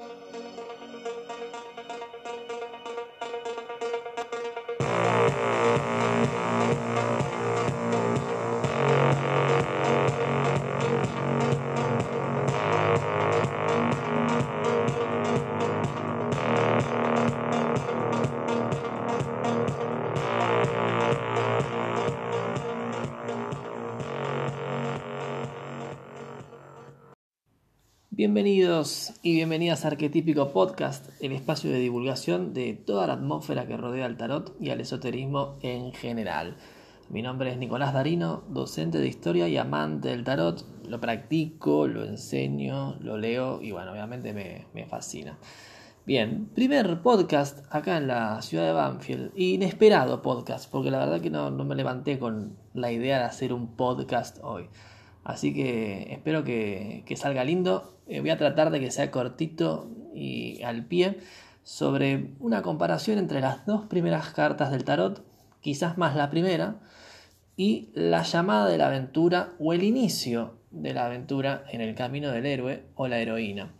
you Bienvenidos y bienvenidas a Arquetípico Podcast, el espacio de divulgación de toda la atmósfera que rodea al tarot y al esoterismo en general. Mi nombre es Nicolás Darino, docente de historia y amante del tarot. Lo practico, lo enseño, lo leo y bueno, obviamente me, fascina. Bien, primer podcast acá en la ciudad de Banfield. Inesperado podcast, porque la verdad que no, no me levanté con la idea de hacer un podcast hoy. Así que espero que, salga lindo. Eh, voy a tratar de que sea cortito y al pie sobre una comparación entre las dos primeras cartas del tarot, quizás más la primera, y la llamada de la aventura o el inicio de la aventura en el camino del héroe o la heroína.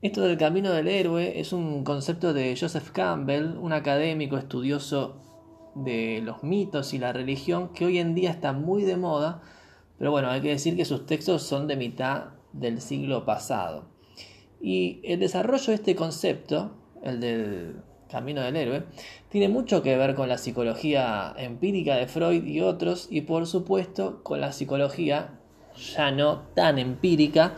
Esto del camino del héroe es un concepto de Joseph Campbell, un académico estudioso de los mitos y la religión que hoy en día está muy de moda pero bueno, hay que decir que sus textos son de mitad del siglo pasado. Y el desarrollo de este concepto, el del camino del héroe, tiene mucho que ver con la psicología empírica de Freud y otros, y por supuesto con la psicología ya no tan empírica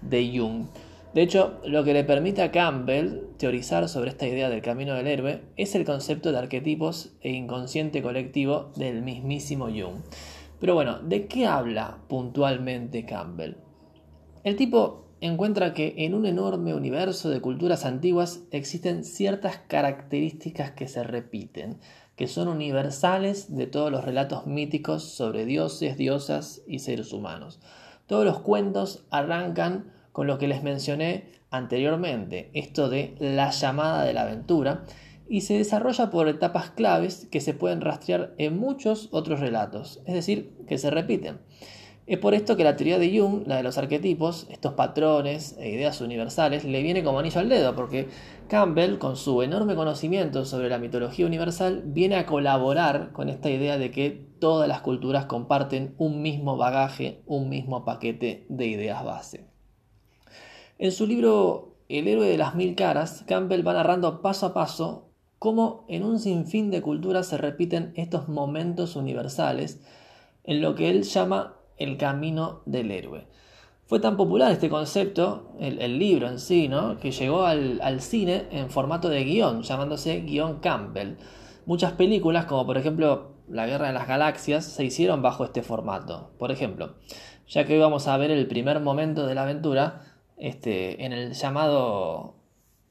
de Jung. De hecho, lo que le permite a Campbell teorizar sobre esta idea del camino del héroe es el concepto de arquetipos e inconsciente colectivo del mismísimo Jung. Pero bueno, ¿de qué habla puntualmente Campbell? El tipo encuentra que en un enorme universo de culturas antiguas existen ciertas características que se repiten, que son universales de todos los relatos míticos sobre dioses, diosas y seres humanos. Todos los cuentos arrancan con lo que les mencioné anteriormente, esto de la llamada de la aventura, y se desarrolla por etapas claves que se pueden rastrear en muchos otros relatos, es decir, que se repiten. Es por esto que la teoría de Jung, la de los arquetipos, estos patrones e ideas universales, le viene como anillo al dedo, porque Campbell, con su enorme conocimiento sobre la mitología universal, viene a colaborar con esta idea de que todas las culturas comparten un mismo bagaje, un mismo paquete de ideas base. En su libro El héroe de las mil caras, Campbell va narrando paso a paso cómo en un sinfín de culturas se repiten estos momentos universales en lo que él llama el camino del héroe. Fue tan popular este concepto, el, libro en sí, ¿no? que llegó al, al, cine en formato de guion, llamándose guion Campbell. Muchas películas, como por ejemplo La Guerra de las Galaxias, se hicieron bajo este formato. Por ejemplo, ya que hoy vamos a ver el primer momento de la aventura, este, en el llamado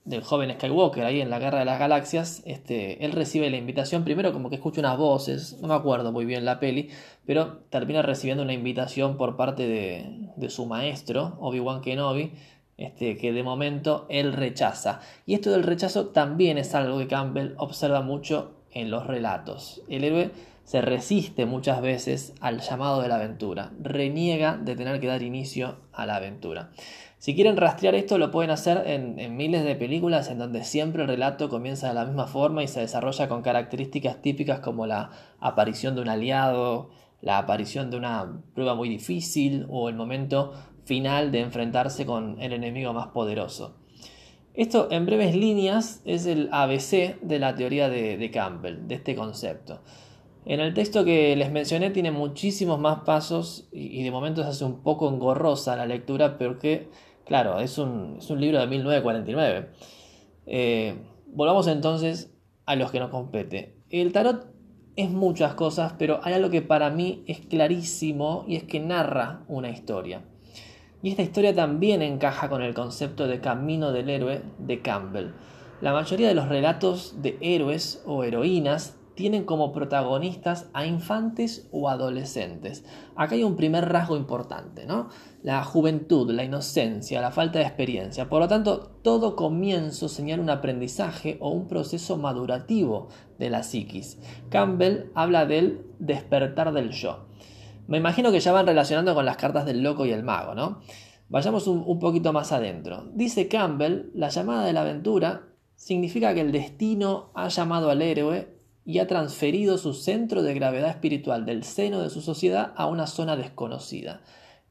del joven Skywalker ahí en la Guerra de las Galaxias, este, él recibe la invitación, primero como que escucha unas voces, no me acuerdo muy bien la peli, pero termina recibiendo una invitación por parte de, de su maestro, Obi-Wan Kenobi, este, que de momento él rechaza. Y esto del rechazo también es algo que Campbell observa mucho en los relatos. El héroe se resiste muchas veces al llamado de la aventura, reniega de tener que dar inicio a la aventura. Si quieren rastrear esto, lo pueden hacer en, miles de películas en donde siempre el relato comienza de la misma forma y se desarrolla con características típicas como la aparición de un aliado, la aparición de una prueba muy difícil o el momento final de enfrentarse con el enemigo más poderoso. Esto, en breves líneas, es el ABC de la teoría de, Campbell, de este concepto. En el texto que les mencioné tiene muchísimos más pasos y, de momento se hace un poco engorrosa la lectura porque Claro, es un, libro de 1949. Eh, volvamos entonces a los que nos compete. El tarot es muchas cosas, pero hay algo que para mí es clarísimo y es que narra una historia. Y esta historia también encaja con el concepto de camino del héroe de Campbell. La mayoría de los relatos de héroes o heroínas tienen como protagonistas a infantes o adolescentes. Acá hay un primer rasgo importante, ¿no? La juventud, la inocencia, la falta de experiencia. Por lo tanto, todo comienzo señala un aprendizaje o un proceso madurativo de la psiquis. Campbell habla del despertar del yo. Me imagino que ya van relacionando con las cartas del loco y el mago, ¿no? Vayamos un, poquito más adentro. Dice Campbell, la llamada de la aventura significa que el destino ha llamado al héroe y ha transferido su centro de gravedad espiritual del seno de su sociedad a una zona desconocida.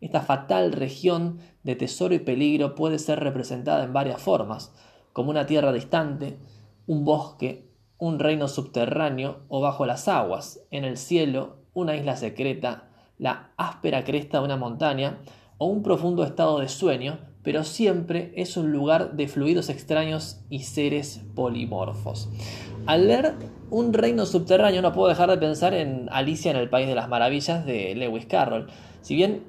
Esta fatal región de tesoro y peligro puede ser representada en varias formas, como una tierra distante, un bosque, un reino subterráneo o bajo las aguas, en el cielo, una isla secreta, la áspera cresta de una montaña o un profundo estado de sueño, pero siempre es un lugar de fluidos extraños y seres polimorfos. Al leer Un reino subterráneo no puedo dejar de pensar en Alicia en el País de las Maravillas de Lewis Carroll. Si bien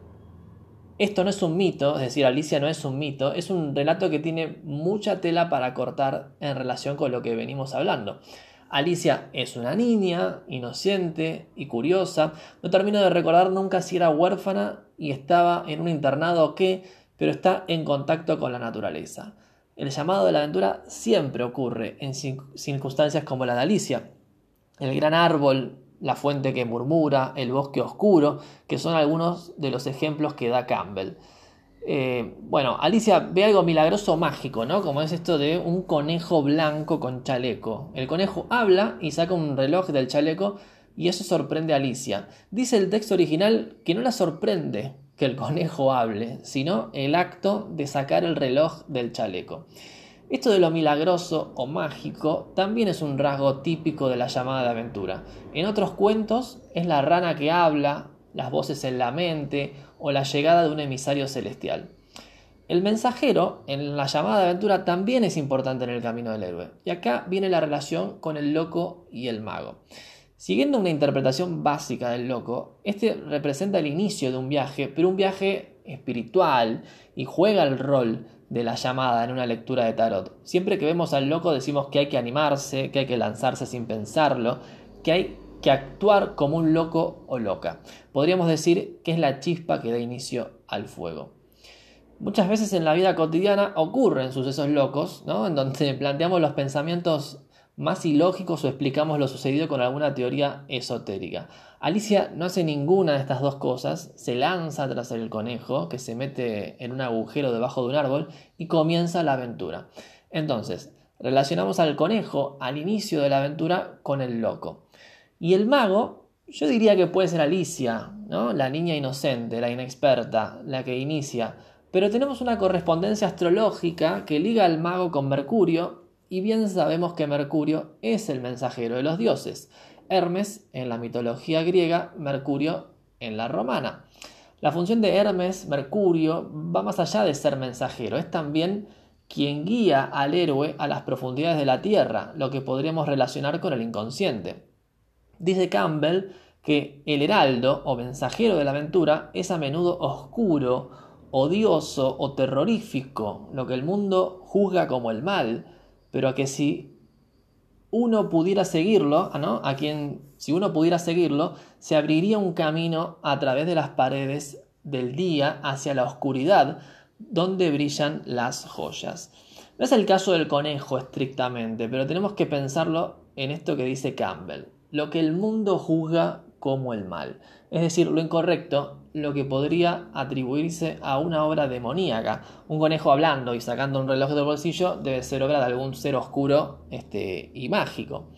esto no es un mito, es decir, Alicia no es un mito, es un relato que tiene mucha tela para cortar en relación con lo que venimos hablando. Alicia es una niña, inocente y curiosa. No termino de recordar nunca si era huérfana y estaba en un internado o qué, pero está en contacto con la naturaleza. El llamado de la aventura siempre ocurre en circunstancias como la de Alicia. El gran árbol, la fuente que murmura, el bosque oscuro, que son algunos de los ejemplos que da Campbell. Eh, bueno, Alicia ve algo milagroso mágico, ¿no? Como es esto de un conejo blanco con chaleco. El conejo habla y saca un reloj del chaleco y eso sorprende a Alicia. Dice el texto original que no la sorprende que el conejo hable, sino el acto de sacar el reloj del chaleco. Esto de lo milagroso o mágico también es un rasgo típico de la llamada de aventura. En otros cuentos es la rana que habla, las voces en la mente o la llegada de un emisario celestial. El mensajero en la llamada de aventura también es importante en el camino del héroe. Y acá viene la relación con el loco y el mago. Siguiendo una interpretación básica del loco, este representa el inicio de un viaje, pero un viaje espiritual y juega el rol de la llamada en una lectura de tarot. Siempre que vemos al loco decimos que hay que animarse, que hay que lanzarse sin pensarlo, que hay que actuar como un loco o loca. Podríamos decir que es la chispa que da inicio al fuego. Muchas veces en la vida cotidiana ocurren sucesos locos, ¿no? En donde planteamos los pensamientos más ilógicos o explicamos lo sucedido con alguna teoría esotérica. Alicia no hace ninguna de estas dos cosas, se lanza tras el conejo, que se mete en un agujero debajo de un árbol, y comienza la aventura. Entonces, relacionamos al conejo al inicio de la aventura con el loco. Y el mago, yo diría que puede ser Alicia, ¿no? la niña inocente, la inexperta, la que inicia. Pero tenemos una correspondencia astrológica que liga al mago con Mercurio y bien sabemos que Mercurio es el mensajero de los dioses. Hermes en la mitología griega, Mercurio en la romana. La función de Hermes, Mercurio, va más allá de ser mensajero, es también quien guía al héroe a las profundidades de la tierra, lo que podríamos relacionar con el inconsciente. Dice Campbell que el heraldo o mensajero de la aventura es a menudo oscuro, odioso o terrorífico, lo que el mundo juzga como el mal, pero que si uno pudiera seguirlo, ¿no? A quien, si uno pudiera seguirlo, se abriría un camino a través de las paredes del día hacia la oscuridad, donde brillan las joyas. No es el caso del conejo estrictamente, pero tenemos que pensarlo en esto que dice Campbell. Lo que el mundo juzga como el mal. Es decir, lo incorrecto, lo que podría atribuirse a una obra demoníaca. Un conejo hablando y sacando un reloj del bolsillo debe ser obra de algún ser oscuro este, y mágico.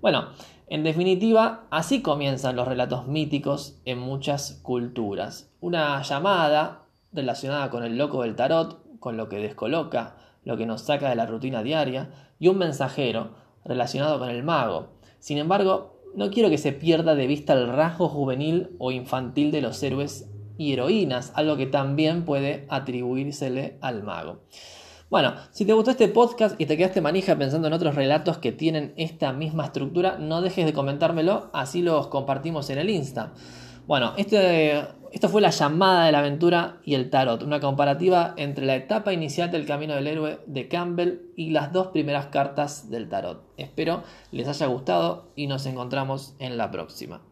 Bueno, en definitiva, así comienzan los relatos míticos en muchas culturas. Una llamada relacionada con el loco del tarot, con lo que descoloca, lo que nos saca de la rutina diaria, y un mensajero relacionado con el mago. Sin embargo, no quiero que se pierda de vista el rasgo juvenil o infantil de los héroes y heroínas, algo que también puede atribuírsele al mago. Bueno, si te gustó este podcast y te quedaste manija pensando en otros relatos que tienen esta misma estructura, no dejes de comentármelo, así los compartimos en el Insta. Bueno, este esto fue la llamada de la aventura y el tarot, una comparativa entre la etapa inicial del camino del héroe de Campbell y las dos primeras cartas del tarot. Espero les haya gustado y nos encontramos en la próxima.